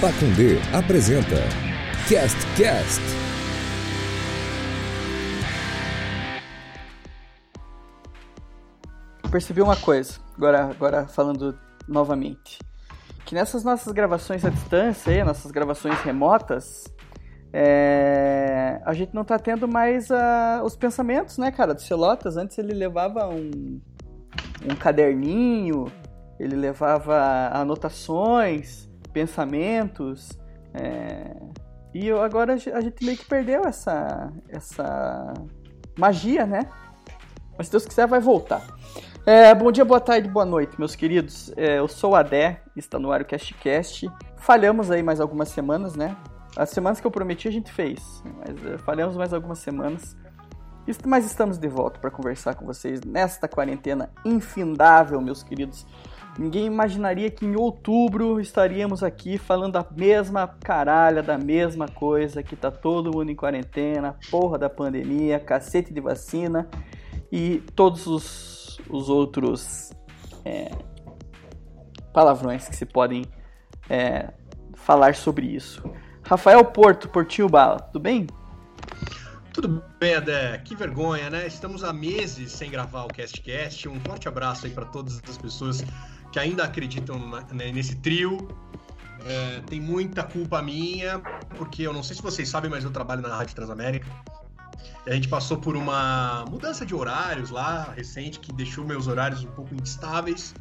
Pacundê apresenta Cast Cast. Percebi uma coisa, agora, agora falando novamente, que nessas nossas gravações à distância, aí, nossas gravações remotas, é, a gente não tá tendo mais uh, os pensamentos, né, cara, do Celotas. Antes ele levava um, um caderninho, ele levava anotações, pensamentos, é, e eu, agora a gente meio que perdeu essa, essa magia, né? Mas se Deus quiser, vai voltar. É, bom dia, boa tarde, boa noite, meus queridos. É, eu sou o Adé, está no ar o CastCast. Falhamos aí mais algumas semanas, né? As semanas que eu prometi a gente fez, mas é, falhamos mais algumas semanas. Mas estamos de volta para conversar com vocês nesta quarentena infindável, meus queridos. Ninguém imaginaria que em outubro estaríamos aqui falando a mesma caralha da mesma coisa, que tá todo mundo em quarentena, porra da pandemia, cacete de vacina e todos os, os outros é, palavrões que se podem é, falar sobre isso. Rafael Porto, Portinho Bala, tudo bem? Tudo bem, Adé. Que vergonha, né? Estamos há meses sem gravar o CastCast. Um forte abraço aí para todas as pessoas que ainda acreditam né, nesse trio. É, tem muita culpa minha, porque eu não sei se vocês sabem, mas eu trabalho na Rádio Transamérica. E a gente passou por uma mudança de horários lá, recente, que deixou meus horários um pouco instáveis.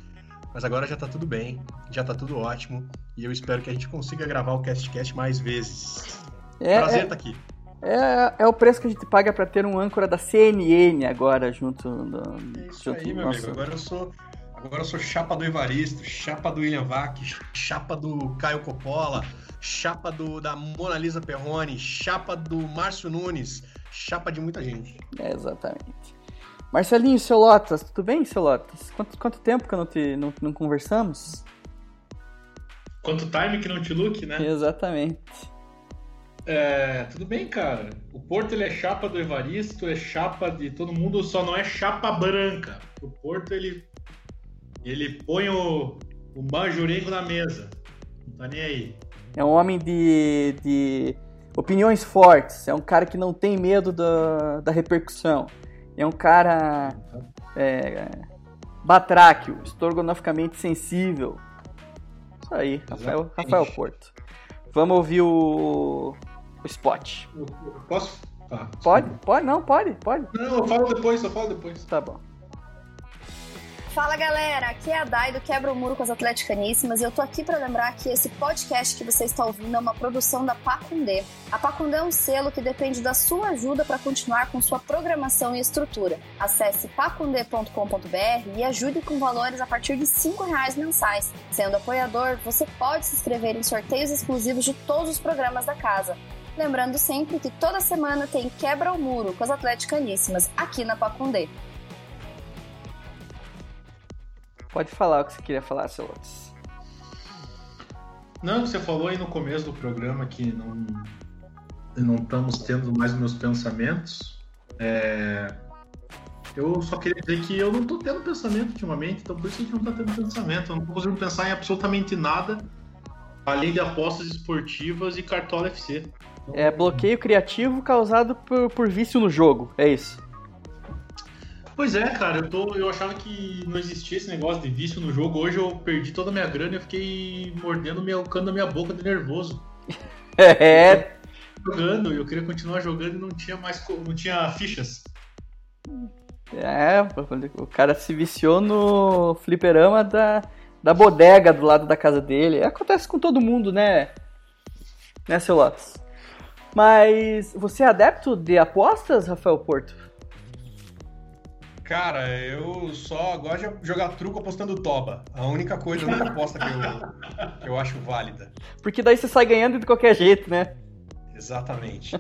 Mas agora já tá tudo bem, já tá tudo ótimo. E eu espero que a gente consiga gravar o CastCast mais vezes. É, Prazer é, estar tá aqui. É, é o preço que a gente paga para ter um âncora da CNN agora junto. No, é isso junto aí, meu nosso... amigo. Agora eu sou Agora eu sou chapa do Evaristo, chapa do William Vac, chapa do Caio Coppola, chapa do, da Mona Lisa Perrone, chapa do Márcio Nunes, chapa de muita gente. É, exatamente. Marcelinho, seu Lotas, tudo bem, seu Lotas? Quanto, quanto tempo que não, te, não, não conversamos? Quanto time que não te look, né? Exatamente. É, tudo bem, cara. O Porto ele é chapa do Evaristo, é chapa de todo mundo, só não é chapa branca. O Porto ele ele põe o, o manjurengo na mesa. Não tá nem aí. É um homem de, de opiniões fortes. É um cara que não tem medo da, da repercussão. É um cara é, batráquio, estorgonoficamente sensível. Isso aí, Rafael, Rafael Porto. Vamos ouvir o, o spot. Posso? Tá, pode? Pode? Não, pode, pode. Não, eu falo depois, eu falo depois. Tá bom. Fala galera, aqui é a Dai do Quebra o Muro com as Atleticaníssimas e eu tô aqui para lembrar que esse podcast que você está ouvindo é uma produção da Pacundê. A Pacundê é um selo que depende da sua ajuda para continuar com sua programação e estrutura. Acesse pacundê.com.br e ajude com valores a partir de R$ reais mensais. Sendo apoiador, você pode se inscrever em sorteios exclusivos de todos os programas da casa. Lembrando sempre que toda semana tem Quebra o Muro com as Atleticaníssimas aqui na Pacundê. Pode falar o que você queria falar, seu Lotus. Não, você falou aí no começo do programa que não, não estamos tendo mais meus pensamentos. É... Eu só queria dizer que eu não estou tendo pensamento ultimamente, então por isso a gente não está tendo pensamento. Eu não estou conseguindo pensar em absolutamente nada além de apostas esportivas e cartola FC. É bloqueio criativo causado por, por vício no jogo, é isso. Pois é, cara, eu, tô, eu achava que não existia esse negócio de vício no jogo. Hoje eu perdi toda a minha grana e eu fiquei mordendo o cano da minha boca de nervoso. É. Jogando, eu queria continuar jogando e não tinha mais não tinha fichas. É, o cara se viciou no fliperama da, da bodega do lado da casa dele. Acontece com todo mundo, né? Né, seu Lopes? Mas você é adepto de apostas, Rafael Porto? Cara, eu só gosto de jogar truco apostando toba. A única coisa, a única aposta que eu, que eu acho válida. Porque daí você sai ganhando de qualquer jeito, né? Exatamente.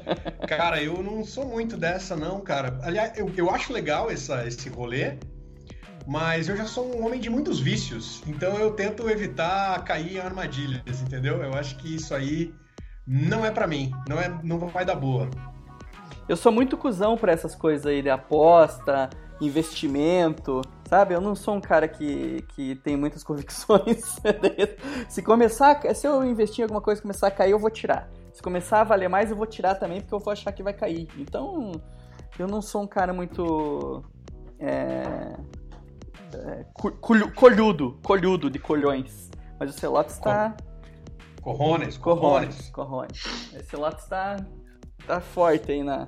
cara, eu não sou muito dessa, não, cara. Aliás, eu, eu acho legal essa, esse rolê, mas eu já sou um homem de muitos vícios. Então eu tento evitar cair em armadilhas, entendeu? Eu acho que isso aí não é para mim. Não, é, não vai dar boa. Eu sou muito cuzão pra essas coisas aí de aposta, investimento, sabe? Eu não sou um cara que, que tem muitas convicções. se começar, se eu investir em alguma coisa e começar a cair, eu vou tirar. Se começar a valer mais, eu vou tirar também, porque eu vou achar que vai cair. Então, eu não sou um cara muito. É, é, colhudo, colhudo de colhões. Mas o Celotes está. Corrones, corrones. Corrones. Esse Lotus está tá forte aí na.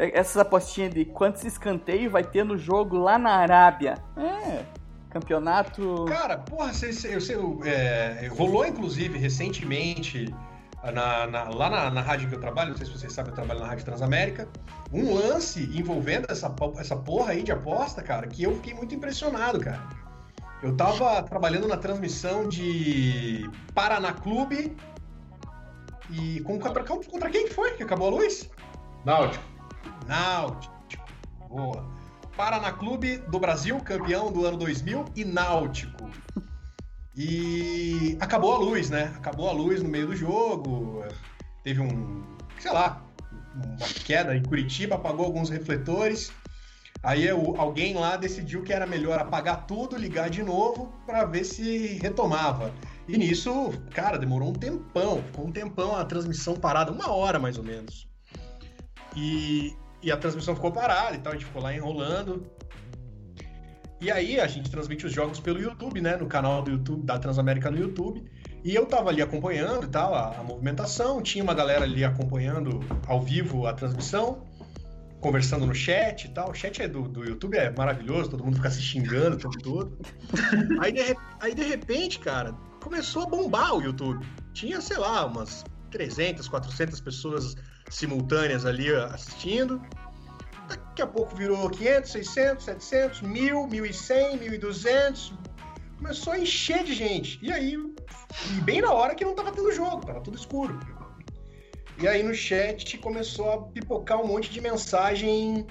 Essas apostinhas de quantos escanteios vai ter no jogo lá na Arábia. É. Campeonato. Cara, porra, você, você, é, rolou inclusive recentemente na, na, lá na, na, rádio que eu trabalho, não sei se vocês sabem, eu trabalho na Rádio Transamérica, um lance envolvendo essa, essa porra aí de aposta, cara, que eu fiquei muito impressionado, cara. Eu tava trabalhando na transmissão de Paraná Clube e contra, contra quem que foi que acabou a luz? Náutico. Náutico. Boa. Paraná Clube do Brasil, campeão do ano 2000 e Náutico. E acabou a luz, né? Acabou a luz no meio do jogo. Teve um, sei lá, uma queda em Curitiba, apagou alguns refletores. Aí eu, alguém lá decidiu que era melhor apagar tudo, ligar de novo para ver se retomava. E nisso, cara, demorou um tempão, ficou um tempão a transmissão parada, uma hora mais ou menos. E, e a transmissão ficou parada e tal, a gente ficou lá enrolando. E aí a gente transmite os jogos pelo YouTube, né? No canal do YouTube, da Transamérica no YouTube. E eu tava ali acompanhando e tal, a, a movimentação. Tinha uma galera ali acompanhando ao vivo a transmissão, conversando no chat e tal. O chat é do, do YouTube é maravilhoso, todo mundo fica se xingando o tempo todo. aí, de, aí de repente, cara, começou a bombar o YouTube. Tinha, sei lá, umas 300, 400 pessoas simultâneas ali assistindo. Daqui a pouco virou 500, 600, 700, 1000, 1100, 1200. Começou a encher de gente. E aí, e bem na hora que não tava tendo jogo, tava tudo escuro. E aí no chat começou a pipocar um monte de mensagem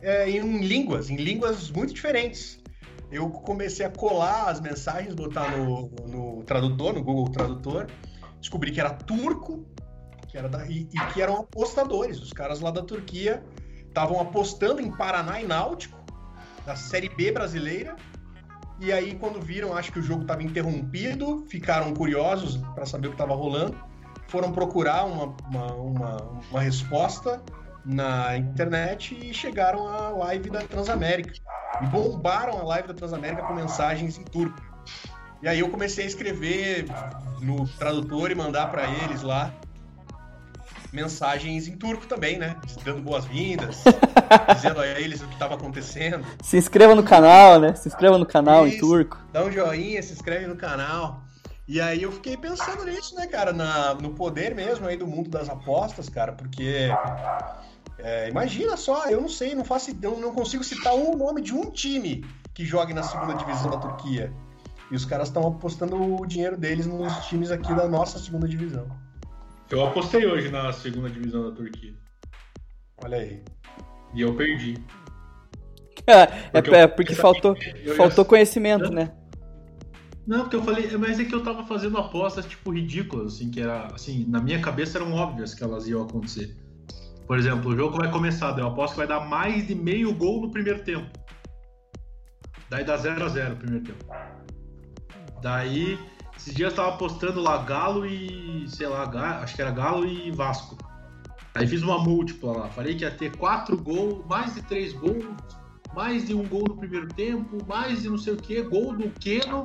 é, em línguas, em línguas muito diferentes. Eu comecei a colar as mensagens, botar no, no tradutor, no Google Tradutor, descobri que era turco, que era da, e, e que eram apostadores, os caras lá da Turquia estavam apostando em Paraná e Náutico, da Série B brasileira. E aí, quando viram, acho que o jogo estava interrompido, ficaram curiosos para saber o que estava rolando, foram procurar uma, uma, uma, uma, resposta na internet e chegaram à live da Transamérica. E bombaram a live da Transamérica com mensagens em turco. E aí eu comecei a escrever no tradutor e mandar para eles lá mensagens em turco também, né? Dando boas-vindas, dizendo a eles o que estava acontecendo. Se inscreva no canal, né? Se inscreva no canal Isso, em turco. Dá um joinha, se inscreve no canal. E aí eu fiquei pensando nisso, né, cara, na, no poder mesmo aí do mundo das apostas, cara, porque é, imagina só, eu não sei, não faço, eu não consigo citar o um nome de um time que jogue na segunda divisão da Turquia. E os caras estão apostando o dinheiro deles nos times aqui da nossa segunda divisão. Eu apostei hoje na segunda divisão da Turquia. Olha aí. E eu perdi. É, porque, é, é porque faltou, faltou conhecimento, né? Não, porque eu falei, mas é que eu tava fazendo apostas, tipo, ridículas, assim, que era, assim, na minha cabeça eram óbvias que elas iam acontecer. Por exemplo, o jogo vai começar, eu aposto que vai dar mais de meio gol no primeiro tempo. Daí dá 0 a 0 no primeiro tempo. Daí esses dias eu tava postando lá Galo e. sei lá, acho que era Galo e Vasco. Aí fiz uma múltipla lá. Falei que ia ter quatro gols, mais de três gols, mais de um gol no primeiro tempo, mais de não sei o que, gol do Keno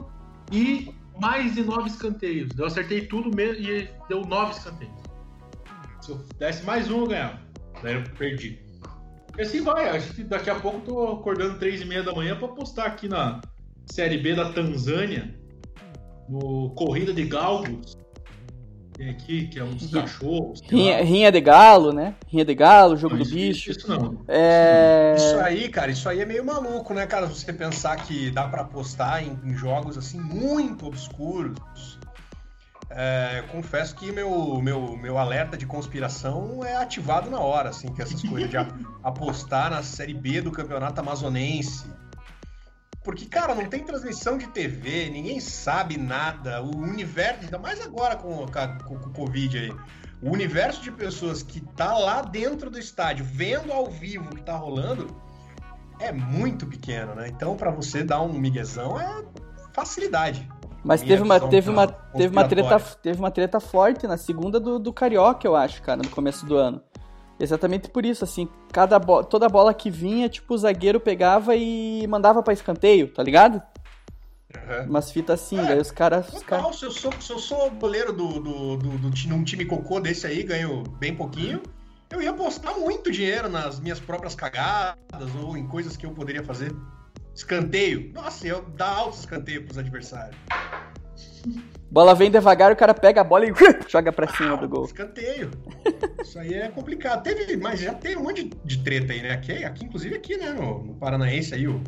e mais de nove escanteios. Eu acertei tudo mesmo e deu nove escanteios. Se eu desse mais um, eu ganhava. Daí eu perdi. E assim vai, acho que daqui a pouco eu tô acordando três e meia da manhã para postar aqui na Série B da Tanzânia no Corrida de Galgos. Tem aqui, que é uns cachorros. Rinha, rinha, de galo, né? Rinha de galo, jogo não, do bicho. Isso não. É... Isso aí, cara, isso aí é meio maluco, né, cara? Você pensar que dá para apostar em, em, jogos assim muito obscuros. É, confesso que meu, meu, meu alerta de conspiração é ativado na hora, assim, que essas coisas de apostar na Série B do Campeonato Amazonense porque, cara, não tem transmissão de TV, ninguém sabe nada. O universo, ainda mais agora com, com, com o Covid aí. O universo de pessoas que tá lá dentro do estádio, vendo ao vivo o que tá rolando, é muito pequeno, né? Então, para você dar um miguezão é facilidade. Mas Minha teve uma, teve, uma, teve, uma treta, teve uma treta forte na segunda do, do Carioca, eu acho, cara, no começo do ano. Exatamente por isso, assim, cada bo toda bola que vinha, tipo, o zagueiro pegava e mandava pra escanteio, tá ligado? Uhum. Umas fitas assim, É, daí os caras. Cara... Se eu sou, se eu sou goleiro do, do, do, do, ti- num time cocô desse aí, ganho bem pouquinho, eu ia apostar muito dinheiro nas minhas próprias cagadas ou em coisas que eu poderia fazer. Escanteio. Nossa, eu dar alto escanteio pros adversários. Bola vem devagar, o cara pega a bola e joga pra cima do gol. Escanteio. Isso aí é complicado. Teve, mas já tem um monte de, de treta aí, né? Aqui, aqui, inclusive aqui, né? No, no Paranaense aí, o,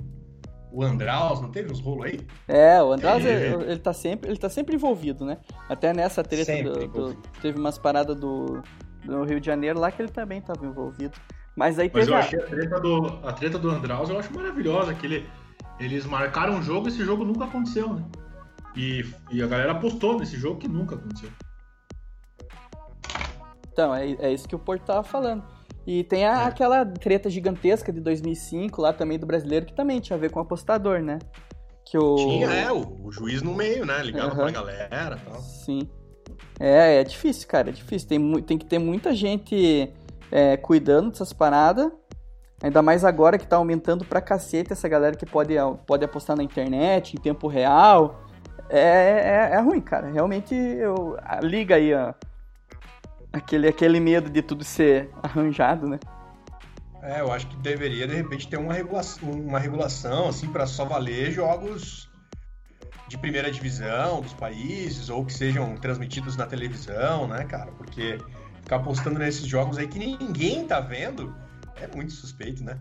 o Andraus, não teve uns rolos aí? É, o Andraus, ele, ele tá sempre, ele tá sempre envolvido, né? Até nessa treta do, do- teve umas paradas do, do Rio de Janeiro lá que ele também tava envolvido. Mas aí Mas teve eu achei a treta do, a treta do Andraus, eu acho maravilhosa, que ele, eles marcaram um jogo e esse jogo nunca aconteceu, né? E, e a galera apostou nesse jogo que nunca aconteceu. Então, é, é isso que o Porto tava falando. E tem a- É. aquela treta gigantesca de 2005 lá também do brasileiro, que também tinha a ver com apostador, né? Que o... Tinha, é, o, o juiz no meio, né? Ligava Aham. pra galera e tal. Sim. É, é difícil, cara, é difícil. Tem, tem que ter muita gente é, cuidando dessas paradas. Ainda mais agora que tá aumentando pra cacete essa galera que pode, pode apostar na internet, em tempo real. É, é, é ruim, cara. Realmente, eu, liga aí, ó. Aquele, aquele medo de tudo ser arranjado, né? É, eu acho que deveria, de repente, ter uma regulação, uma regulação assim, para só valer jogos de primeira divisão dos países, ou que sejam transmitidos na televisão, né, cara? Porque ficar apostando nesses jogos aí que ninguém tá vendo é muito suspeito, né?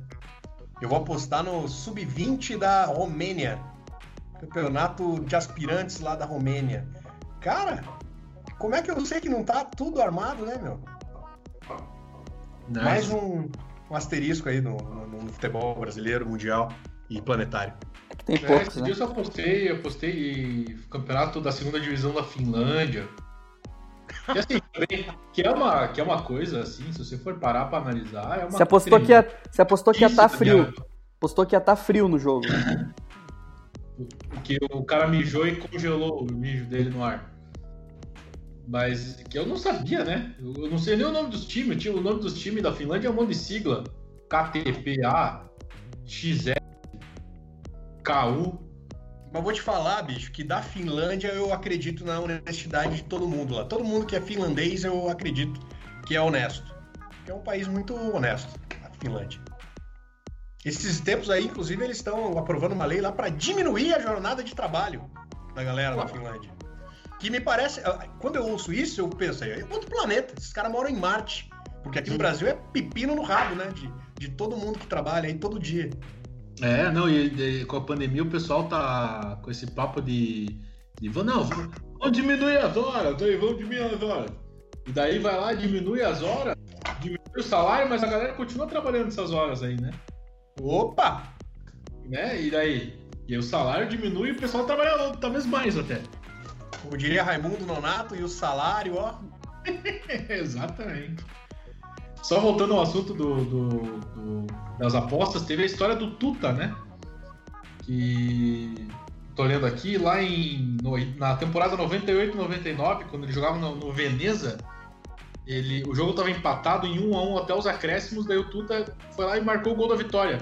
Eu vou apostar no Sub-20 da Romênia. Campeonato de aspirantes lá da Romênia. Cara, como é que eu sei que não tá tudo armado, né, meu? Mais um, um asterisco aí no, no- no futebol brasileiro, mundial e planetário. É que tem É, poucos, esse né? dia eu apostei, apostei campeonato da segunda divisão da Finlândia. E assim, também, que é uma, que é uma coisa assim, se você for parar pra analisar, é uma Você apostou que ia, você apostou que ia estar Isso, frio. Apostou que ia estar frio no jogo. que o cara mijou e congelou o mijo dele no ar. Mas que eu não sabia, né? Eu não sei nem o nome dos times. Tinha o nome dos times da Finlândia é um monte de sigla. KTPA, XS, KU. Mas vou te falar, bicho, que da Finlândia eu acredito na honestidade de todo mundo lá. Todo mundo que é finlandês eu acredito que é honesto. Que é um país muito honesto, a Finlândia. Esses tempos aí, inclusive, eles estão aprovando uma lei lá para diminuir a jornada de trabalho da galera da Finlândia. Que me parece. ah, Quando eu ouço isso, eu penso aí, é outro planeta. Esses caras moram em Marte. Porque aqui no Brasil é pepino no rabo, né? De, de todo mundo que trabalha aí todo dia. É, não, e, e com a pandemia o pessoal tá com esse papo de. de vamos, não, vamos, diminuir as horas, vamos diminuir as horas. E daí vai lá, diminui as horas, diminui o salário, mas a galera continua trabalhando essas horas aí, né? Opa! né? E daí? E aí o salário diminui e o pessoal trabalha talvez mais até. Como diria Raimundo Nonato, e o salário, ó. Exatamente. Só voltando ao assunto do, do- do- das apostas, teve a história do Tuta, né? Que tô olhando aqui, lá em, no- na temporada 98-99, quando ele jogava no, no Veneza, ele, o jogo estava empatado em 1 a 1 até os acréscimos, daí o Tuta foi lá e marcou o gol da vitória.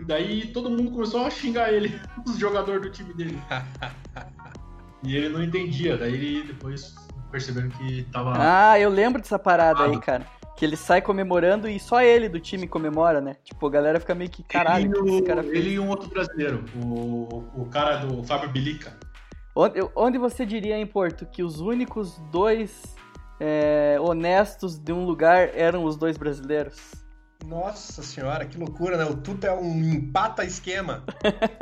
E daí todo mundo começou a xingar ele, os jogadores do time dele. e ele não entendia, daí ele depois perceberam que tava. Ah, eu lembro dessa parada aí, cara. Que ele sai comemorando e só ele do time comemora, né? Tipo, a galera fica meio que, caralho, que ele, esse e cara ele e um outro brasileiro, o, o cara do Fábio Bilica. Onde, onde você diria em Porto que os únicos dois é, honestos de um lugar eram os dois brasileiros? Nossa senhora, que loucura, né? O Tuta é um empata esquema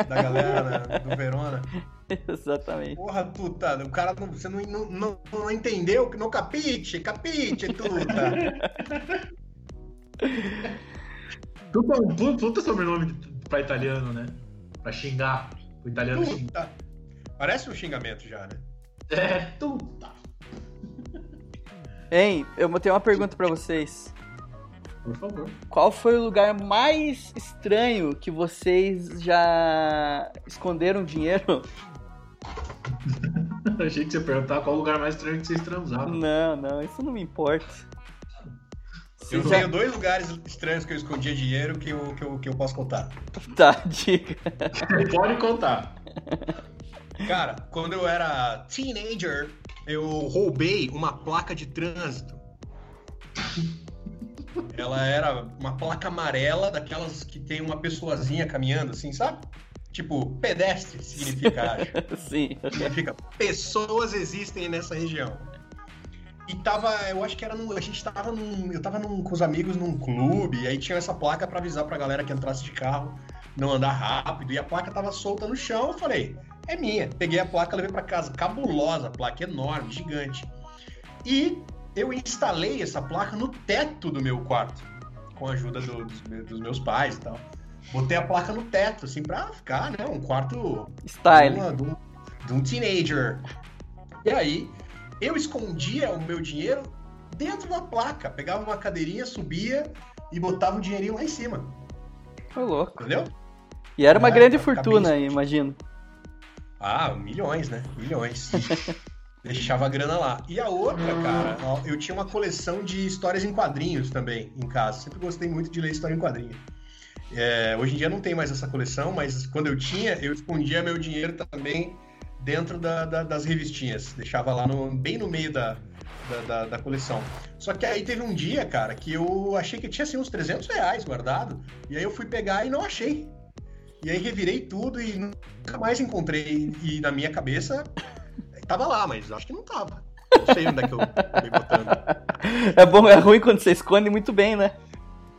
da galera né, do Verona. Exatamente. Porra, Tuta, o cara não, você não, não, não, não entendeu, não capite, capite, Tuta. Tudo é um puta, puta sobrenome pra italiano, né? Pra xingar. O italiano xinga. Tuta. Parece um xingamento já, né? É, tuta. Hein, eu tenho uma pergunta pra vocês. por favor. Qual foi o lugar mais estranho que vocês já esconderam dinheiro? Achei que você ia perguntar qual o lugar mais estranho que vocês transaram. Não, não, isso não me importa. Eu já- tenho dois lugares estranhos que eu escondia dinheiro que eu, que eu, que eu posso contar. Tá, diga. Pode contar. Cara, quando eu era teenager, eu roubei uma placa de trânsito. Ela era uma placa amarela, daquelas que tem uma pessoazinha caminhando, assim, sabe? Tipo, pedestre significa, acho. Sim. Significa pessoas existem nessa região. E tava, eu acho que era num, a gente tava num, eu tava num, com os amigos num clube, e aí tinha essa placa pra avisar pra galera que entrasse de carro não andar rápido, e a placa tava solta no chão, eu falei, é minha. Peguei a placa, levei pra casa, cabulosa, placa enorme, gigante. E eu instalei essa placa no teto do meu quarto, com a ajuda do- dos, meus, pais e tal. Botei a placa no teto, assim, pra ficar, né, um quarto Style. uma- de, um, de um teenager. E aí, eu escondia o meu dinheiro dentro da placa. Pegava uma cadeirinha, subia e botava o dinheirinho lá em cima. Foi louco. Entendeu? E era uma É, grande fortuna, imagino. Ah, milhões, né? Milhões. Deixava a grana lá. E a outra, cara, eu tinha uma coleção de histórias em quadrinhos também em casa. Sempre gostei muito de ler história em quadrinho. É, hoje em dia não tem mais essa coleção, mas quando eu tinha, eu escondia meu dinheiro também dentro da- da- das revistinhas. Deixava lá no- bem no meio da, da, da- da coleção. Só que aí teve um dia, cara, que eu achei que tinha assim, uns 300 reais guardado. E aí eu fui pegar e não achei. E aí revirei tudo e nunca mais encontrei. E na minha cabeça tava lá, mas acho que não tava. Não sei onde é que eu acabei botando. É bom, é ruim quando você esconde muito bem, né?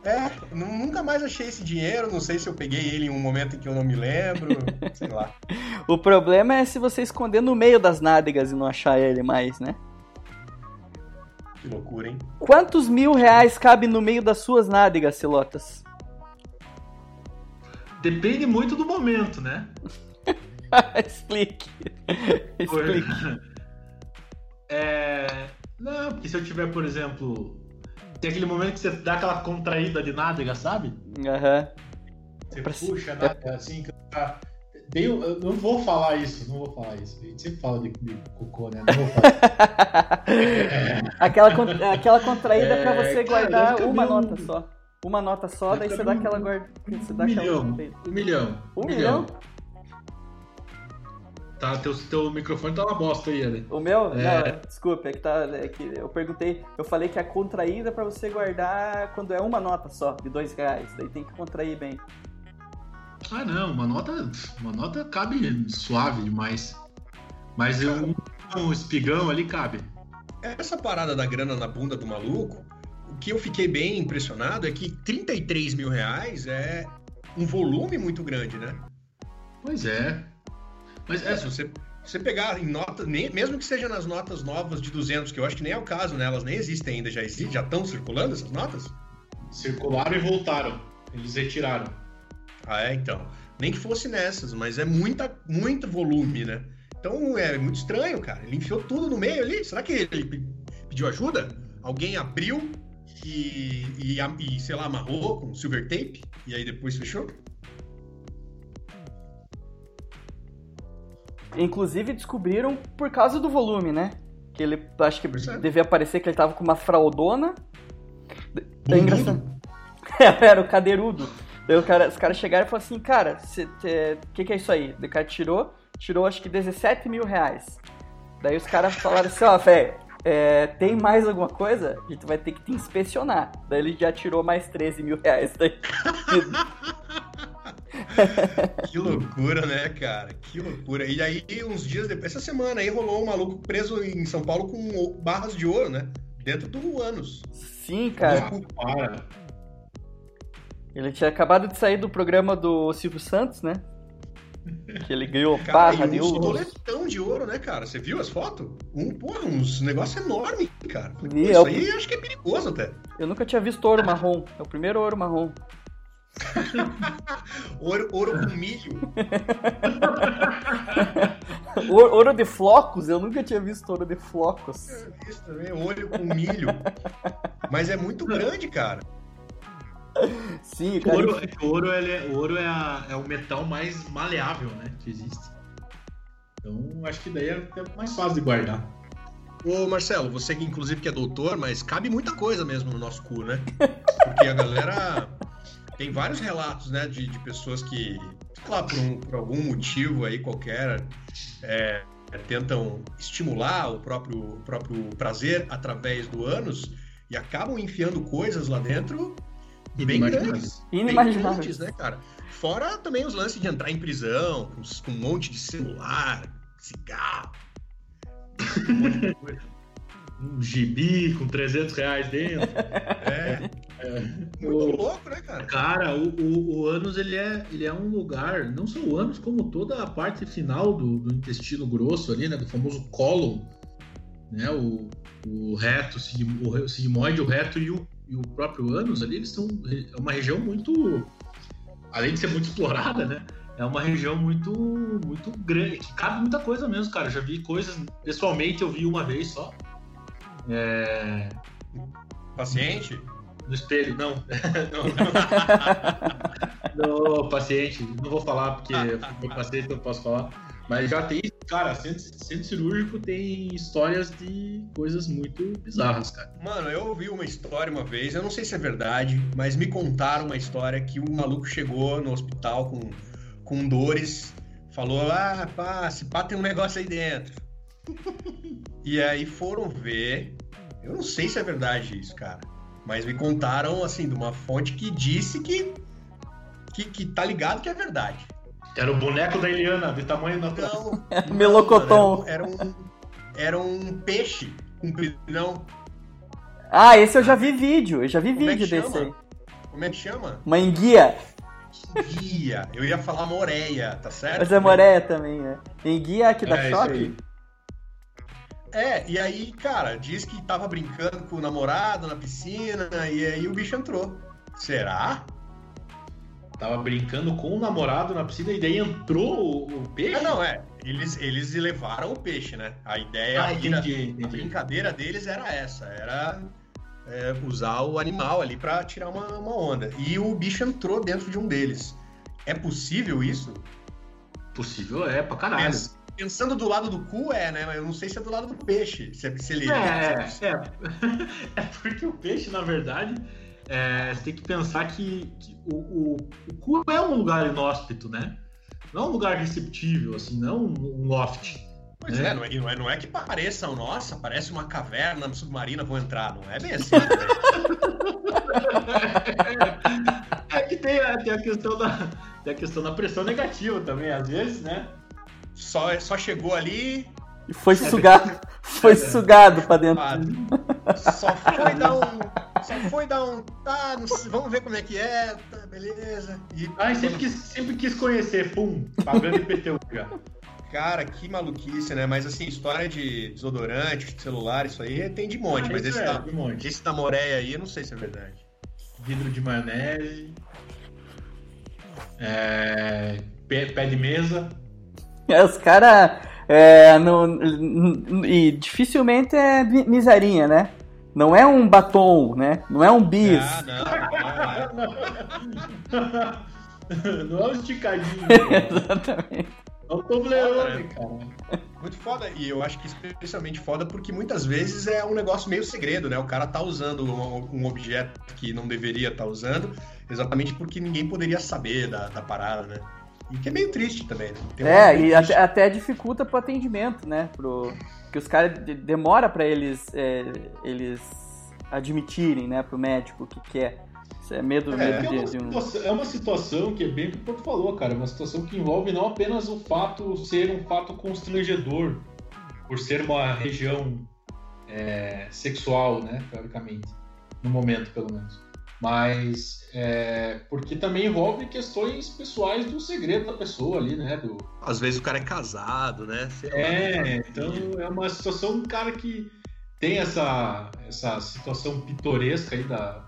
É, nu- nunca mais achei esse dinheiro. Não sei se eu peguei ele em um momento em que eu não me lembro. Sei lá. O problema é se você esconder no meio das nádegas e não achar ele mais, né? Que loucura, hein? Quantos mil reais cabe no meio das suas nádegas, Silotas? Depende muito do momento, né? Explique. Explique. É... Não, porque se eu tiver, por exemplo. Tem aquele momento que você dá aquela contraída de nádega, sabe? Aham. Você Pra- puxa a nádega assim. que um- Eu não vou falar isso, não vou falar isso. A gente sempre fala de, de cocô, né? Não vou falar. aquela, con- aquela contraída É, pra você guardar uma um- nota só. Uma nota só, daí você dá aquela guarda. Você dá Um aquela milhão. contraída. Um milhão. Um milhão? Tá, teu, teu microfone tá uma bosta aí, Ellen. O meu? É. Não, desculpa, é que, tá, é que eu perguntei, eu falei que a contraída é pra você guardar quando é uma nota só, de dois reais. Daí tem que contrair bem. Ah, não, uma nota, uma nota cabe suave demais. Mas um, um espigão ali cabe. Essa parada da grana na bunda do maluco, o que eu fiquei bem impressionado é que 33 mil reais é um volume muito grande, né? Pois é. Mas É, é, se você, você pegar em nota, nem- mesmo que seja nas notas novas de 200, que eu acho que nem é o caso, né? Elas nem existem ainda, já existem, já estão circulando essas notas? circularam e voltaram. Eles retiraram. Ah, é, então. Nem que fosse nessas, mas é muita, muito volume, né? Então é muito estranho, cara. Ele enfiou tudo no meio ali. Será que ele pe- pediu ajuda? Alguém abriu e, e, e, sei lá, amarrou com silver tape e aí depois fechou? Inclusive descobriram por causa do volume, né? Que ele, acho que é. devia parecer que ele tava com uma fraldona. É Bundudo? engraçado. Era o cadeirudo. Daí cara, os caras chegaram e falaram assim, cara, o que, que é isso aí? O cara tirou, tirou acho que 17 mil reais. Daí os caras falaram assim, ó, velho, é, tem mais alguma coisa? A gente vai ter que te inspecionar. Daí ele já tirou mais 13 mil reais. Daí, Que loucura, né, cara? Que loucura. E aí, uns dias depois, essa semana aí, rolou um maluco preso em São Paulo com barras de ouro, né? Dentro do ânus. sim, cara. Ah. Ele tinha acabado de sair do programa do Silvio Santos, né? Que ele ganhou Cara, barra de um ouro. toletão de ouro, né, cara? Você viu as fotos? Um, porra, uns negócios enormes, cara. Pô, Isso eu- aí acho que é perigoso até. Eu nunca tinha visto ouro marrom. É o primeiro ouro marrom. Ouro, ouro com milho. Ouro, ouro de flocos? Eu nunca tinha visto ouro de flocos. Isso também, olho com milho. Mas é muito grande, cara. Sim, O cara. ouro, é que o ouro, ele é, o ouro é, a- é o metal mais maleável, né? Que existe. Então, acho que daí é até mais fácil de guardar. Ô Marcelo, você que inclusive que é doutor, mas cabe muita coisa mesmo no nosso cu, né? Porque a galera tem vários relatos, né, de, de pessoas que, claro, por, um- por algum motivo aí qualquer, é, é, tentam estimular o próprio, o próprio prazer através do ânus e acabam enfiando coisas lá dentro bem Inimaginável. grandes. bem grandes, né, cara? Fora também os lances de entrar em prisão, com, com um monte de celular, cigarro, um monte de coisa. Um gibi com 300 reais dentro. É, É. muito O- louco, né, cara? Cara, o, o, o ânus ele é, ele é um lugar, não só o ânus, como toda a parte final do, do intestino grosso ali, né? Do famoso cólon, né? O, o reto, o sigmoide, o reto e o, e o próprio ânus ali, eles são é uma região muito, além de ser muito explorada, né? É uma região muito, muito grande, que cabe muita coisa mesmo, cara. Eu já vi coisas, pessoalmente eu vi uma vez só. É, Paciente? no espelho, não. não, não, paciente, não vou falar porque foi paciente, não posso falar. Mas já tem, cara, centro, centro cirúrgico tem histórias de coisas muito bizarras, cara. Mano, eu ouvi uma história uma vez, eu não sei se é verdade, mas me contaram uma história que o maluco chegou no hospital com, com dores, falou, ah, pá, se pá tem um negócio aí dentro. e aí foram ver, eu não sei se é verdade isso, cara, mas me contaram, assim, de uma fonte que disse que, que, que tá ligado que é verdade. Era o boneco da Eliana, de tamanho natural. Não, não, Melocotom. mano, Era, um- era um, era um peixe compridão. Ah, esse eu já vi vídeo. Eu já vi Como é vídeo que desse chama? aí. Como é que chama? Uma enguia. Guia. Eu ia falar moreia, tá certo? Mas é moreia também, né? Enguia aqui da É, choque. É, e aí, cara, diz que tava brincando com o namorado na piscina e aí o bicho entrou. Será? Tava brincando com o namorado na piscina e daí entrou o, o peixe. Ah, não, é. Eles, eles levaram o peixe, né? A ideia, Ah, a, entendi, a entendi. brincadeira deles era essa, era é, usar o animal ali pra tirar uma, uma onda. E o bicho entrou dentro de um deles. É possível isso? Possível é, pra caralho. Pens- Pensando do lado do cu, é, né? Mas eu não sei se é do lado do peixe. Se, se ele. É, é. É porque o peixe, na verdade, é, você tem que pensar que, que o, o, o cu é um lugar inóspito, né? Não é um lugar receptível, assim, não um, um loft. Pois É. é, não é, não é, não é que pareça, nossa, parece uma caverna submarina, vou entrar. Não é bem assim. né? É que tem, a- tem a questão da, tem a questão da pressão negativa também, às vezes, né? só, só chegou ali, E foi sugado. Foi sugado pra dentro. só foi dar um. Foi dar um. Tá, não sei, vamos ver como é que é, tá, beleza. E, Ai, sempre quis, sempre quis conhecer, pum, pagando IPTU já. Cara, que maluquice, né? Mas assim, história de desodorante, de celular, isso aí tem de monte. mas Isso esse, é, da, de monte. esse da Moreia aí, eu não sei se é verdade. Vidro de maionese. É, pé, pé de mesa. É, os caras. É, e dificilmente é mi- misarinha, né? Não é um batom, né? Não é um bis. Ah, não, não, não. Não é um esticadinho. Exatamente. É um Toblerone, cara. Muito foda, e eu acho que especialmente foda porque muitas vezes é um negócio meio segredo, né? O cara tá usando um, um objeto que não deveria estar usando, exatamente porque ninguém poderia saber da, da parada, né? E que é meio triste também, né? É, e até, até dificulta pro atendimento, né? Pro, que os caras de- demora pra eles é, eles admitirem, né, pro médico o que que é. Isso é medo, É, medo É uma, de um. é uma situação que é bem o que o Porto falou, cara. É uma situação que envolve não apenas o fato ser um fato constrangedor, por ser uma região é, sexual, né, teoricamente, no momento pelo menos. Mas é, porque também envolve questões pessoais do segredo da pessoa ali, né? Do, Às vezes o cara é casado, né? Sei lá. é, então é uma situação, um cara que tem essa, essa situação pitoresca aí da,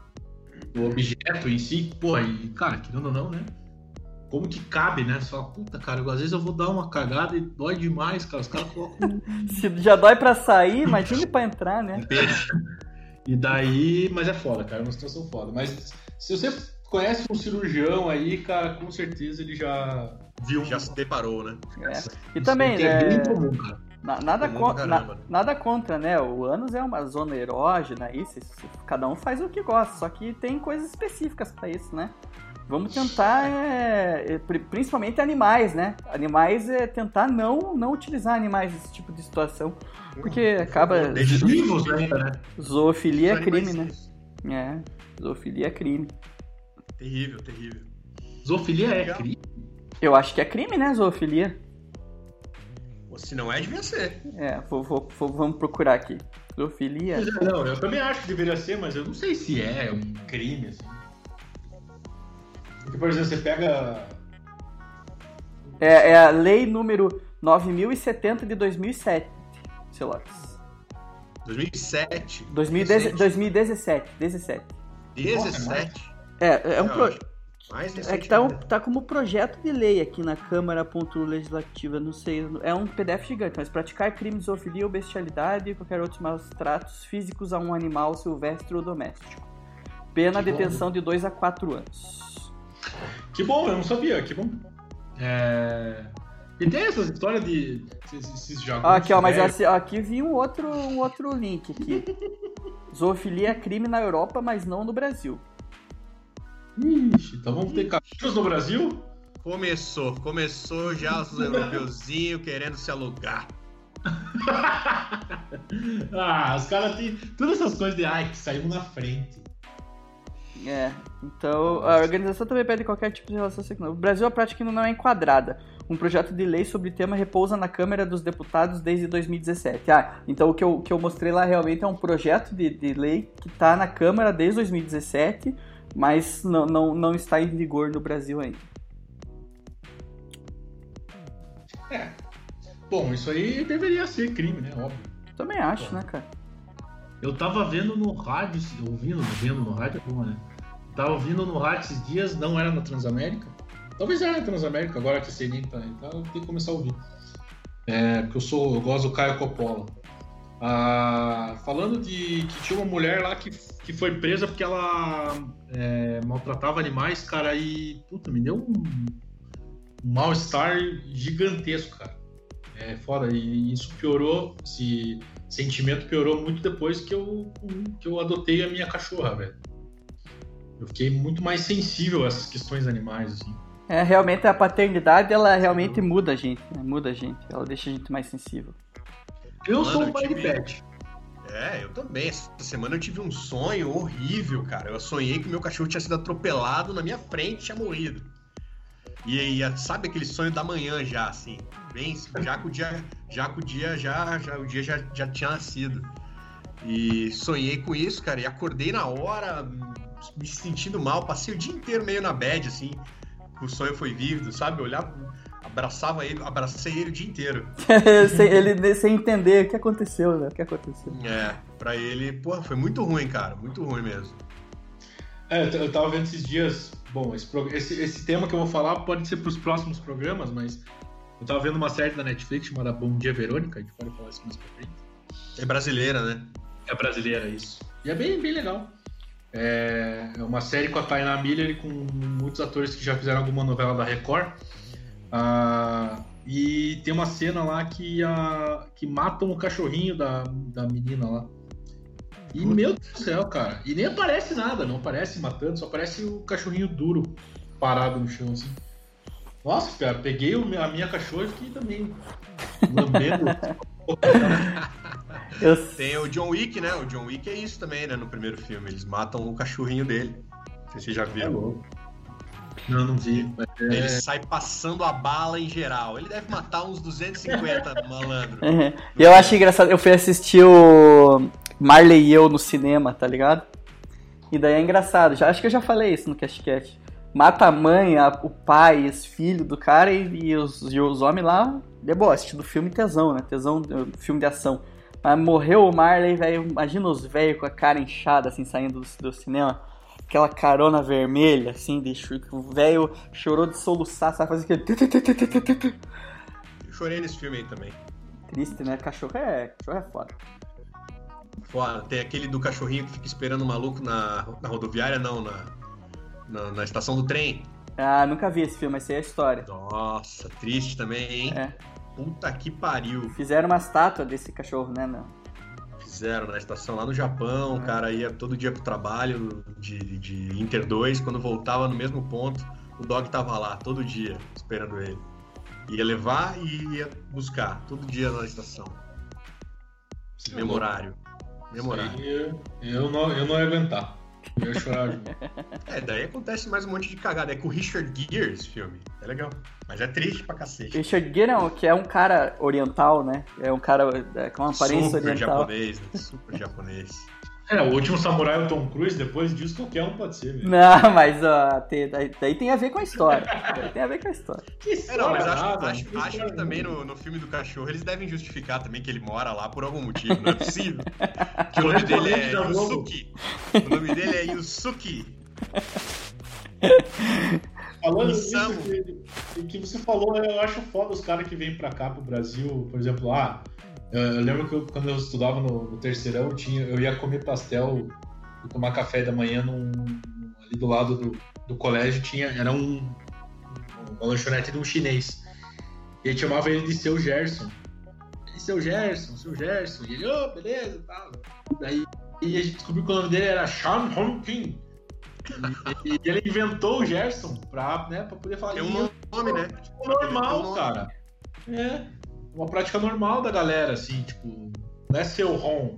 do objeto em si, pô, e, cara, querendo ou não, né? Como que cabe, né? Só, puta, cara, eu, às vezes eu vou dar uma cagada e dói demais, cara. Os caras colocam. Se já dói pra sair, imagine pra entrar, né? Um peixe. E daí, mas é foda, cara, é uma situação foda. Mas Se você conhece um cirurgião aí, cara, com certeza ele já viu. Já se deparou, né? É. E Isso também, é né, bem comum, cara. na- nada, con- pra na- nada contra, né? O ânus é uma zona erógena se- se- cada um faz o que gosta, só que tem coisas específicas pra isso, né? Vamos tentar, é, é, pri- principalmente animais, né? Animais é tentar não, não utilizar animais nesse tipo de situação, porque acaba Deixa Vivos ainda, né? zoofilia é crime, né? É, zoofilia é crime. Terrível, terrível. Zoofilia é Legal. crime. Eu acho que é crime, né, zoofilia? Se não é, devia ser. É, vou- vou- vou- vamos procurar aqui. Zoofilia. É, Não, eu também acho que deveria ser, mas eu não sei se é um crime, assim. Porque, por exemplo, você pega. É, é a lei número 9070 de 2007, Celotes. 2007. 2010 recente. 2017, 17. 17. É, é um pro... acho. Mais É que tá, um- tá como projeto de lei aqui na Câmara Legislativa, não sei, é um PDF gigante, mas praticar crime de zoofilia ou bestialidade e qualquer outros maus tratos físicos a um animal silvestre ou doméstico. Pena bom. detenção de 2 a 4 anos. Que bom, eu não sabia, que bom. É... E tem essas histórias de. Esses, Ah, aqui, ó, mas assim, aqui vi um outro, um outro link aqui. Zoofilia é crime na Europa, mas não no Brasil. Ixi, então vamos ter cachorros no Brasil? Começou, começou já os europeuzinhos querendo se alugar. ah, os caras têm todas essas coisas de ai, que saímos na frente. É, então a organização também pede qualquer tipo de relação sexual. O Brasil a prática ainda não é enquadrada. Um projeto de lei sobre o tema repousa na Câmara dos Deputados desde 2017. Ah, então o que eu, que eu mostrei lá realmente é um projeto de, de lei que está na Câmara desde 2017, mas não, não, não está em vigor no Brasil ainda. É. Bom, isso aí deveria ser crime, né? Óbvio. Também acho, né, cara? Eu tava vendo no rádio, ouvindo, vendo no rádio, como, né? Tava ouvindo no rádio esses dias, não era na Transamérica. Talvez era na Transamérica, agora que a CNN tá aí, tá, eu tenho que começar a ouvir. É, porque eu sou, eu gosto do Caio Coppola. Ah, falando de que tinha uma mulher lá que, que foi presa porque ela é, maltratava animais, cara, e puta, me deu um, um mal-estar gigantesco, cara. É foda, e isso piorou, esse sentimento piorou muito depois que eu, que eu adotei a minha cachorra, velho. Eu fiquei muito mais sensível a essas questões animais, assim. É, realmente a paternidade, ela realmente muda a gente, né? Muda a gente. Ela deixa a gente mais sensível. Eu Mano, sou um eu pai de pet. É, eu também. Essa semana eu tive um sonho horrível, cara. Eu sonhei que meu cachorro tinha sido atropelado na minha frente e tinha morrido. E, e sabe aquele sonho da manhã já, assim, bem, já que o dia, já que o dia já, já o dia já, já tinha nascido. E sonhei com isso, cara, e acordei na hora, me sentindo mal, passei o dia inteiro meio na bad, assim, o sonho foi vívido, sabe? Eu olhava, abraçava ele, abracei ele o dia inteiro. sem, ele sem entender o que aconteceu, né? O que aconteceu. É, pra ele, pô, foi muito ruim, cara, muito ruim mesmo. É, eu tava vendo esses dias. Bom, esse, esse, esse tema que eu vou falar pode ser pros próximos programas, mas eu tava vendo uma série da Netflix chamada Bom Dia Verônica, a gente pode falar isso mais pra frente. É brasileira, né? É brasileira isso. E é bem, bem legal. É é uma série com a Tainá Miller e com muitos atores que já fizeram alguma novela da Record. Ah, e tem uma cena lá que, a, que matam o cachorrinho da, da menina lá. E meu Deus do céu, cara. E nem aparece nada, não aparece matando, só aparece o cachorrinho duro parado no chão, assim. Nossa, cara, peguei a minha cachorra e fiquei também lambendo. Eu, Tem o John Wick, né? O John Wick é isso também, né? No primeiro filme. Eles matam o cachorrinho dele. Não sei se vocês já É viram. louco. Não, não vi. mas é- Ele sai passando a bala em geral. Ele deve matar uns 250 malandro. Uhum. E eu achei engraçado, eu fui assistir o Marley e eu no cinema, tá ligado? E daí é engraçado, já, acho que eu já falei isso no CastCast. Mata a mãe, a- o pai, os filhos do cara e, e os, e os homens lá, deboche do filme tesão, né? Tesão, do filme de ação. Mas morreu o Marley, velho. Imagina os velhos com a cara inchada, assim, saindo do, do cinema. Aquela carona vermelha, assim, de, o velho chorou de soluçar, sabe? Fazer aquele. Eu chorei nesse filme aí também. Triste, né? Cachorro é, cachorro é foda. Foda. Tem aquele do cachorrinho que fica esperando o maluco na, na rodoviária, não, na, na, na estação do trem. Ah, nunca vi esse filme, mas sei a história. Nossa, triste também, hein? É. Puta que pariu. Fizeram uma estátua desse cachorro, né? Não. Fizeram na estação lá no Japão, o cara ia todo dia pro trabalho de, de Inter 2, quando voltava no mesmo ponto, o dog tava lá todo dia, esperando ele. Ia levar e ia buscar, todo dia na estação. Mesmo horário. Horário. Eu, eu, não, eu não ia aguentar. Eu ia chorar junto. É, daí acontece mais um monte de cagada. É com o Richard Gere esse filme. É legal. Mas é triste pra cacete. Richard Gere, é um- que é um cara oriental, né? É um cara é, com uma aparência Super oriental. japonês, né? Super japonês. É, o último samurai é o Tom Cruise, depois disso qualquer um pode ser, velho. Não, mas ó, tem- daí, daí tem a ver com a história. Daí tem a ver com a história. É, não, mas acho, nada, acho- não acho história que também no, no filme do cachorro eles devem justificar também que ele mora lá por algum motivo, não é possível. Que o nome dele é. Yusuke. O nome dele é Yusuke. Falando nisso, que, que você falou, eu acho foda os caras que vêm pra cá, pro Brasil, por exemplo, ah, eu, lembro que eu- quando eu estudava no, no terceirão, eu, tinha, eu ia comer pastel e tomar café da manhã num, ali do lado do, do colégio, tinha, era um, uma lanchonete de um chinês. E ele chamava ele de seu Gerson. E seu Gerson, seu Gerson. E ele, ô, beleza, tal. Daí e a gente descobriu que o nome dele era Sean Hong Kim. E, e ele inventou o Gerson pra, né, pra poder falar "Ih, um nome, né? é normal, Tem um nome. cara. É. Uma prática normal da galera, assim, tipo, não é seu Ron.